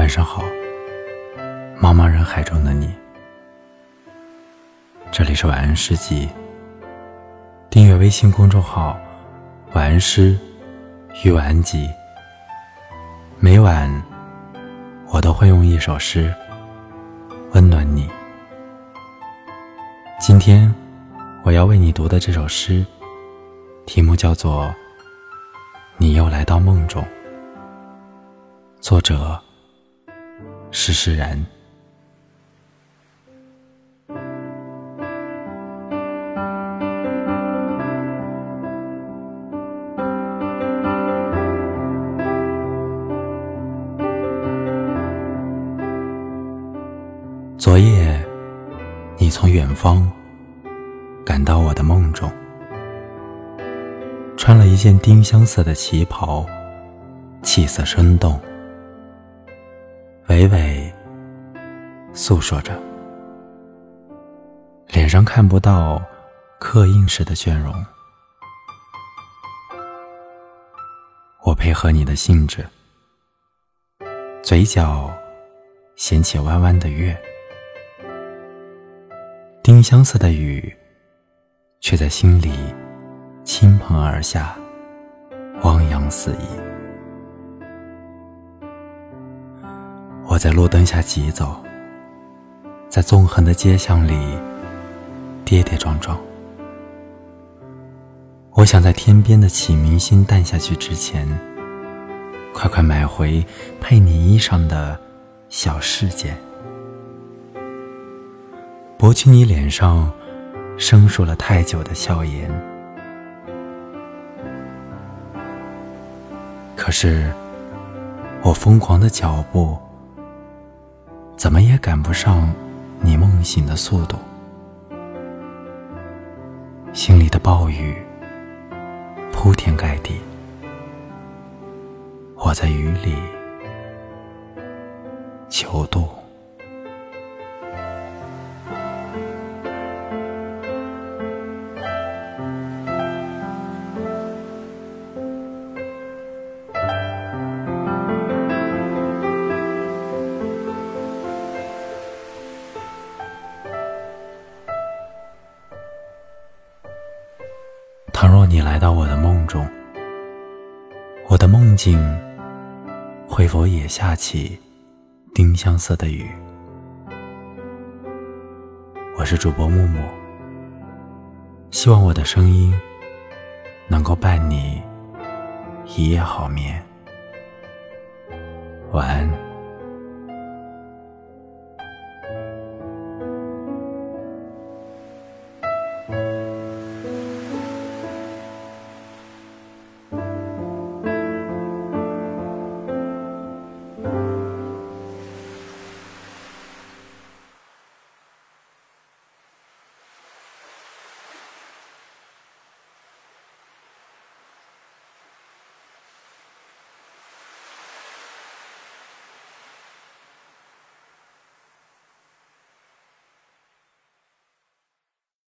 晚上好，茫茫人海中的你。这里是晚安诗集。订阅微信公众号“晚安诗与晚安集”，每晚我都会用一首诗温暖你。今天我要为你读的这首诗，题目叫做《你又来到梦中》，作者。施施然。昨夜，你从远方赶到我的梦中，穿了一件丁香色的旗袍，气色生动。娓娓诉说着，脸上看不到刻印时的倦容。我配合你的兴致，嘴角掀起弯弯的月，丁香色的雨却在心里倾盆而下，汪洋四溢。在路灯下疾走，在纵横的街巷里跌跌撞撞。我想在天边的启明星淡下去之前，快快买回配你衣裳的小事件，博取你脸上生疏了太久的笑颜。可是，我疯狂的脚步。怎么也赶不上你梦醒的速度，心里的暴雨铺天盖地，我在雨里求渡。倘若你来到我的梦中，我的梦境会否也下起丁香色的雨？我是主播木木，希望我的声音能够伴你一夜好眠。晚安。